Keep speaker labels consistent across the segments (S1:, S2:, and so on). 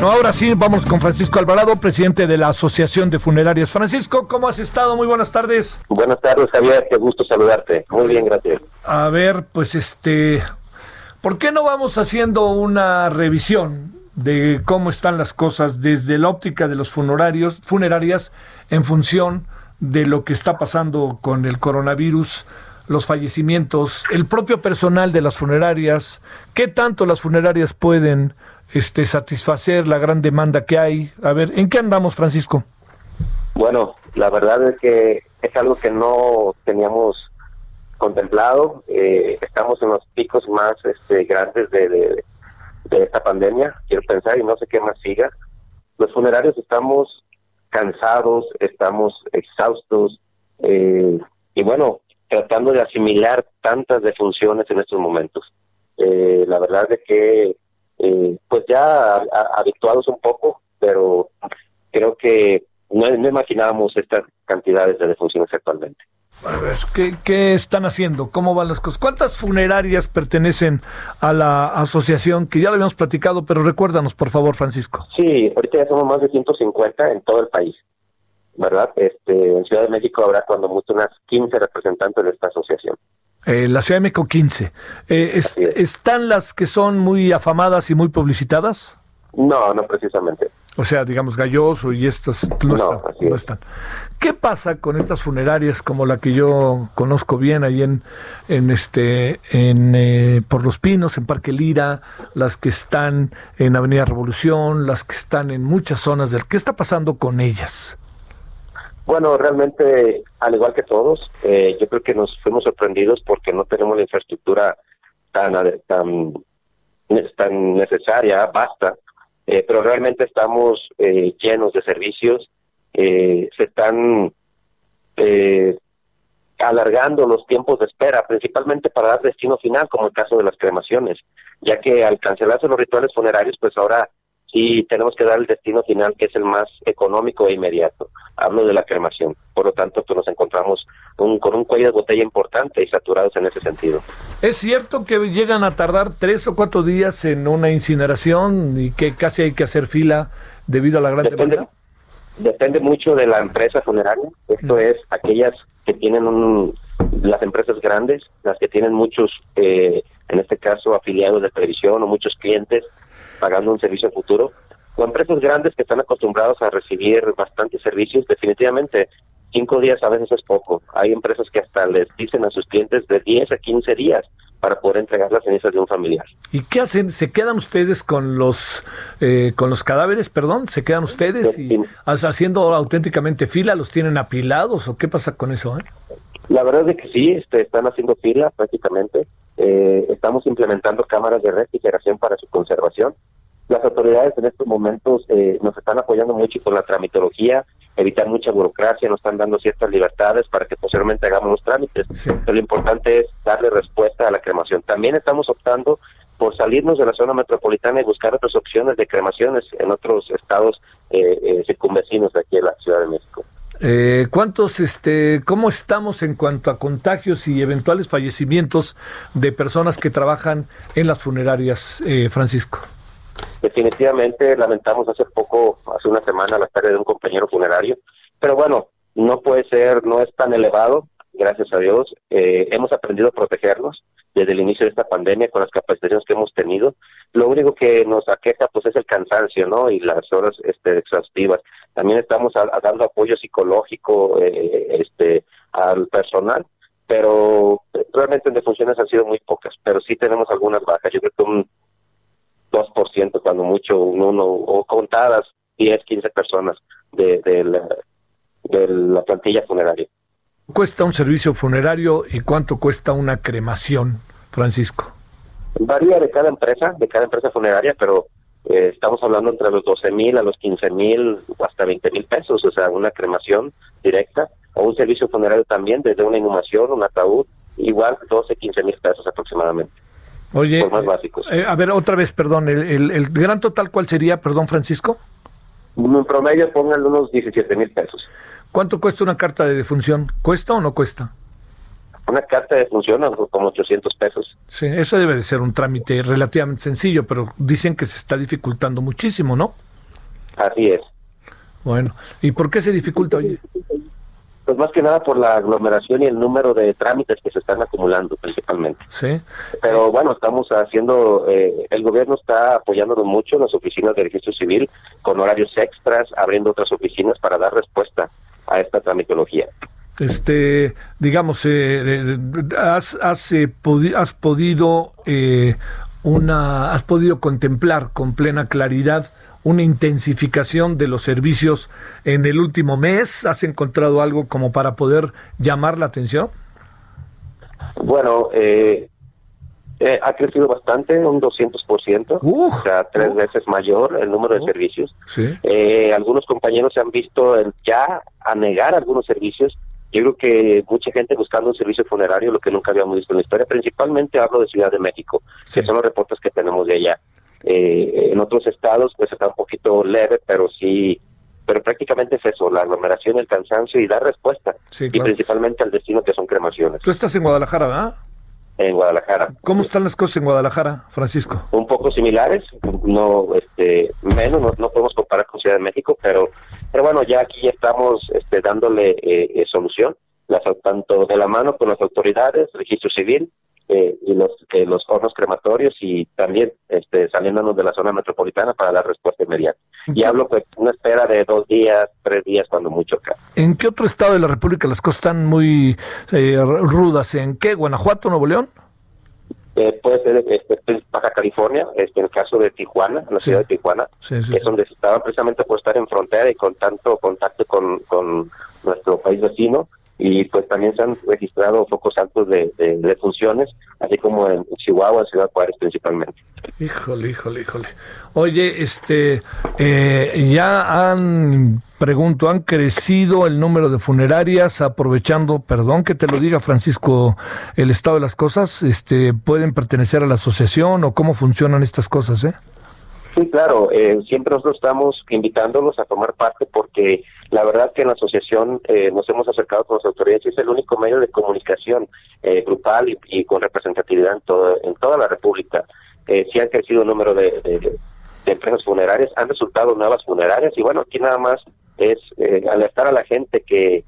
S1: No, ahora sí, vamos con Francisco Alvarado, presidente de la Asociación de Funerarias. Francisco, ¿cómo has estado? Muy buenas tardes.
S2: Buenas tardes, Javier. Qué gusto saludarte. Muy bien, gracias.
S1: A ver, pues este, ¿por qué no vamos haciendo una revisión de cómo están las cosas desde la óptica de los funerarios, funerarias en función de lo que está pasando con el coronavirus? los fallecimientos, el propio personal de las funerarias, qué tanto las funerarias pueden este, satisfacer la gran demanda que hay. A ver, ¿en qué andamos, Francisco?
S2: Bueno, la verdad es que es algo que no teníamos contemplado. Eh, estamos en los picos más este, grandes de, de, esta pandemia, quiero pensar, y no sé qué más siga. Los funerarios estamos cansados, estamos exhaustos, eh, y bueno, tratando de asimilar tantas defunciones en estos momentos. Eh, la verdad es que eh, pues ya habituados un poco, pero creo que no, imaginábamos estas cantidades de defunciones actualmente.
S1: A ver, ¿qué, ¿qué, están haciendo? ¿Cómo van las cosas? ¿Cuántas funerarias pertenecen a la asociación? Que ya lo habíamos platicado, pero recuérdanos, por favor, Francisco.
S2: Sí, ahorita ya somos más de 150 en todo el país, ¿verdad? Este, en Ciudad de México habrá cuando mucho unas 15 representantes de esta asociación.
S1: Eh, la Ciudad de México 15. Eh, ¿Están las que son muy afamadas y muy publicitadas?
S2: No, no precisamente.
S1: O sea, digamos Galloso y estas no, están, ¿Qué pasa con estas funerarias como la que yo conozco bien ahí en, en este, en eh, por los Pinos, en Parque Lira, las que están en Avenida Revolución, las que están en muchas zonas del. ¿Qué está pasando con ellas?
S2: Bueno, realmente, al igual que todos, eh, yo creo que nos fuimos sorprendidos porque no tenemos la infraestructura tan, tan, tan necesaria, basta, eh, pero realmente estamos eh, llenos de servicios, se están alargando los tiempos de espera, principalmente para dar destino final, como el caso de las cremaciones, ya que al cancelarse los rituales funerarios, pues ahora sí tenemos que dar el destino final que es el más económico e inmediato. Hablo de la cremación. Por lo tanto, pues nos encontramos con un cuello de botella importante y saturados en ese sentido.
S1: ¿Es cierto que llegan a tardar tres o cuatro días en una incineración y que casi hay que hacer fila debido a la gran
S2: depende,
S1: demanda?
S2: Depende mucho de la empresa funeraria. Esto mm. es aquellas que tienen un, las empresas grandes, las que tienen muchos, eh, en este caso, afiliados de televisión o muchos clientes pagando un servicio futuro, o empresas grandes que están acostumbrados a recibir bastantes servicios, definitivamente cinco días a veces es poco. Hay empresas que hasta les dicen a sus clientes de 10 a 15 días para poder entregar las cenizas de un familiar.
S1: ¿Y qué hacen? ¿Se quedan ustedes con los eh, con los cadáveres, perdón? ¿Se quedan ustedes y haciendo auténticamente fila? ¿Los tienen apilados o qué pasa con eso? Eh?
S2: La verdad es que sí, este, están haciendo fila prácticamente. Eh, estamos implementando cámaras de refrigeración para su conservación. Las autoridades en estos momentos eh, nos están apoyando mucho con la tramitología, evitar mucha burocracia, nos están dando ciertas libertades para que posteriormente hagamos los trámites. Pero lo importante es darle respuesta a la cremación. También estamos optando por salirnos de la zona metropolitana y buscar otras opciones de cremaciones en otros estados eh, eh circunvecinos de aquí de la Ciudad de México.
S1: Eh, ¿Cuántos, este, cómo estamos en cuanto a contagios y eventuales fallecimientos de personas que trabajan en las funerarias, eh, Francisco?
S2: Definitivamente lamentamos hace poco, hace una semana, la pérdida de un compañero funerario, pero bueno, no puede ser, no es tan elevado, gracias a Dios. Eh, hemos aprendido a protegernos desde el inicio de esta pandemia con las capacitaciones que hemos tenido. Lo único que nos aqueja pues es el cansancio, ¿no? Y las horas este, exhaustivas. También estamos dando apoyo psicológico eh, este, al personal, pero realmente en defunciones han sido muy pocas, pero sí tenemos algunas bajas. Yo creo que un 2% cuando mucho, un uno, o contadas 10, 15 personas de, de, la, de la plantilla funeraria.
S1: cuesta un servicio funerario y cuánto cuesta una cremación, Francisco?
S2: Varía de cada empresa, de cada empresa funeraria, pero eh, estamos hablando entre los 12 mil a los 15 mil o hasta 20 mil pesos, o sea, una cremación directa o un servicio funerario también, desde una inhumación, un ataúd, igual 12, 15 mil pesos aproximadamente.
S1: Oye, más básicos. Eh, a ver, otra vez, perdón, el, el, gran total, ¿cuál sería, perdón, Francisco?
S2: En promedio, pónganle unos 17 mil pesos.
S1: ¿Cuánto cuesta una carta de defunción? ¿Cuesta o no cuesta?
S2: Una carta de defunción, como 800 pesos.
S1: Sí, eso debe de ser un trámite relativamente sencillo, pero dicen que se está dificultando muchísimo, ¿no?
S2: Así es.
S1: Bueno, ¿y por qué se dificulta, oye?
S2: Pues más que nada por la aglomeración y el número de trámites que se están acumulando principalmente.
S1: Sí.
S2: Pero bueno, estamos haciendo, eh, el gobierno está apoyándonos mucho en las oficinas de registro civil con horarios extras, abriendo otras oficinas para dar respuesta a esta tramitología.
S1: Este, digamos, eh, eh, has, has, has podido una, has podido contemplar con plena claridad una intensificación de los servicios en el último mes? ¿Has encontrado algo como para poder llamar la atención?
S2: Bueno, eh, eh, ha crecido bastante, un 200%, o sea, tres veces mayor el número de servicios. Eh, algunos compañeros se han visto ya a negar algunos servicios. Yo creo que mucha gente buscando un servicio funerario, lo que nunca habíamos visto en la historia. Principalmente hablo de Ciudad de México, que son los reportes que tenemos de allá. Eh, en otros estados pues está un poquito leve, pero sí, pero prácticamente es eso, la aglomeración, el cansancio y dar respuesta. Y principalmente al destino que son cremaciones.
S1: Tú estás en Guadalajara, ¿verdad?
S2: En Guadalajara.
S1: ¿Cómo están las cosas en Guadalajara, Francisco?
S2: Un poco similares, no, este, menos, no, podemos comparar con Ciudad de México, pero, pero bueno, ya aquí ya estamos este, dándole eh, eh, solución, las, tanto de la mano con las autoridades, registro civil, eh, y los eh, los hornos crematorios y también este, saliéndonos de la zona metropolitana para dar respuesta inmediata. Y hablo pues una espera de dos días, tres días cuando mucho acá.
S1: ¿En qué otro estado de la República las cosas están muy eh, rudas? ¿En qué? ¿Guanajuato, Nuevo León?
S2: puede ser este, Baja California, este, en el caso de Tijuana, en la ciudad de Tijuana, es donde se estaba precisamente por estar en frontera y con tanto contacto con, con nuestro país vecino, y pues también se han registrado focos altos de, de, funciones, así como en Chihuahua, Ciudad Juárez principalmente.
S1: Híjole, híjole, híjole. Oye, este, eh, ya han, pregunto, han crecido el número de funerarias, aprovechando, perdón que te lo diga Francisco, el estado de las cosas, este, pueden pertenecer a la asociación o cómo funcionan estas cosas, ¿eh?
S2: Sí, claro, eh, siempre nosotros estamos invitándolos a tomar parte porque la verdad que en la asociación eh, nos hemos acercado con las autoridades y es el único medio de comunicación eh, grupal y, con representatividad en, todo, en toda la República. Eh, sí han crecido el número de, empresas funerarias, han resultado nuevas funerarias y bueno, aquí nada más es alertar a la gente que,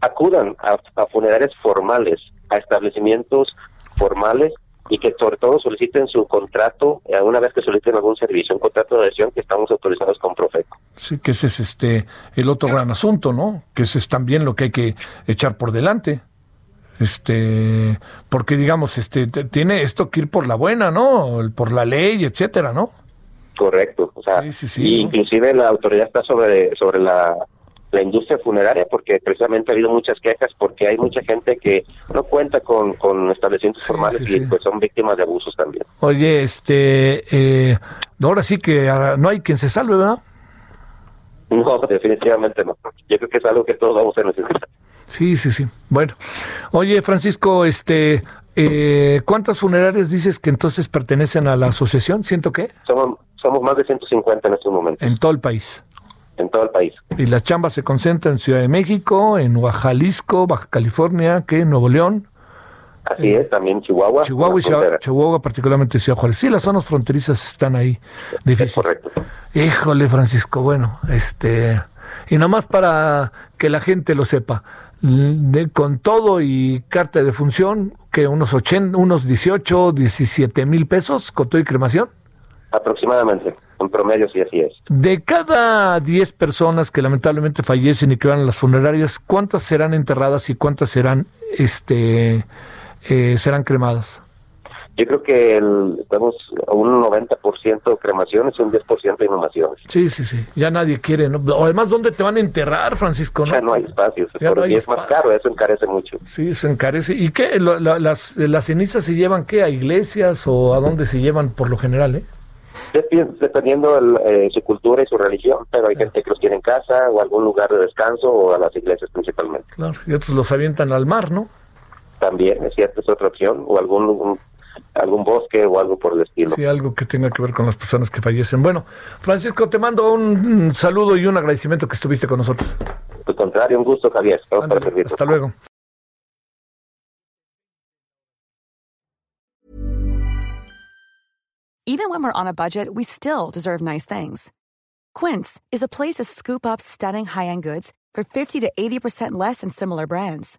S2: acudan a funerarias formales, a establecimientos formales y que sobre todo soliciten su contrato eh, una vez que soliciten algún servicio, un contrato de adhesión que estamos autorizados con Profeco.
S1: Sí, que ese es este el otro gran asunto, ¿no? Que ese es también lo que hay que echar por delante. Este, porque digamos, este tiene esto que ir por la buena, ¿no? Por la ley, etcétera, ¿no?
S2: Correcto, o sea, inclusive la autoridad está sobre sobre la la industria funeraria, porque precisamente ha habido muchas quejas, porque hay mucha gente que no cuenta con, con establecimientos formales y pues son víctimas de abusos también.
S1: Oye, este, eh, ahora sí que ah, no hay quien se salve, ¿verdad?
S2: No, definitivamente no. Yo creo que es algo que todos vamos a necesitar.
S1: Sí, sí, sí. Bueno, oye, Francisco, este, eh, ¿cuántas funerarias dices que entonces pertenecen a la asociación? ¿Siento qué?
S2: Somos, somos más de 150 en estos momentos.
S1: En todo el país
S2: en todo el país.
S1: Y la chamba se concentra en Ciudad de México, en Jalisco, Baja California, ¿qué? Nuevo León.
S2: Así es, también Chihuahua.
S1: Chihuahua, y Chihuahua, particularmente Ciudad Juárez. Sí, las zonas fronterizas están ahí. Difícil.
S2: correcto.
S1: Híjole, Francisco, bueno, este... Y nomás para que la gente lo sepa, de, con todo y carta de función, que unos 80, unos 18, 17 mil pesos con todo y cremación.
S2: Aproximadamente. En promedio, sí, así es.
S1: De cada 10 personas que lamentablemente fallecen y que van a las funerarias, ¿cuántas serán enterradas y cuántas serán, este, eh, serán cremadas?
S2: Yo creo que el, estamos a un 90% cremaciones y un 10% inhumaciones.
S1: Sí, sí, sí. Ya nadie quiere, ¿no? Además, ¿dónde te van a enterrar, Francisco?
S2: Ya no hay espacios. y es más caro, eso encarece mucho.
S1: Sí, se encarece. ¿Y qué? las, ¿Las cenizas se llevan qué? ¿A iglesias o a dónde se llevan por lo general, eh?
S2: Dependiendo de eh, su cultura y su religión, pero hay gente que los tiene en casa o algún lugar de descanso o a las iglesias principalmente.
S1: Claro, y otros los avientan al mar, ¿no?
S2: También, es cierto, es otra opción, o algún algún bosque o algo por el estilo.
S1: Sí, algo que tenga que ver con las personas que fallecen. Bueno, Francisco, te mando un saludo y un agradecimiento que estuviste con nosotros.
S2: Al contrario, un gusto, Javier.
S1: hasta luego.
S3: Even when we're on a budget, we still deserve nice things. Quince is a place to scoop up stunning high-end goods for 50 to 80% less than similar brands.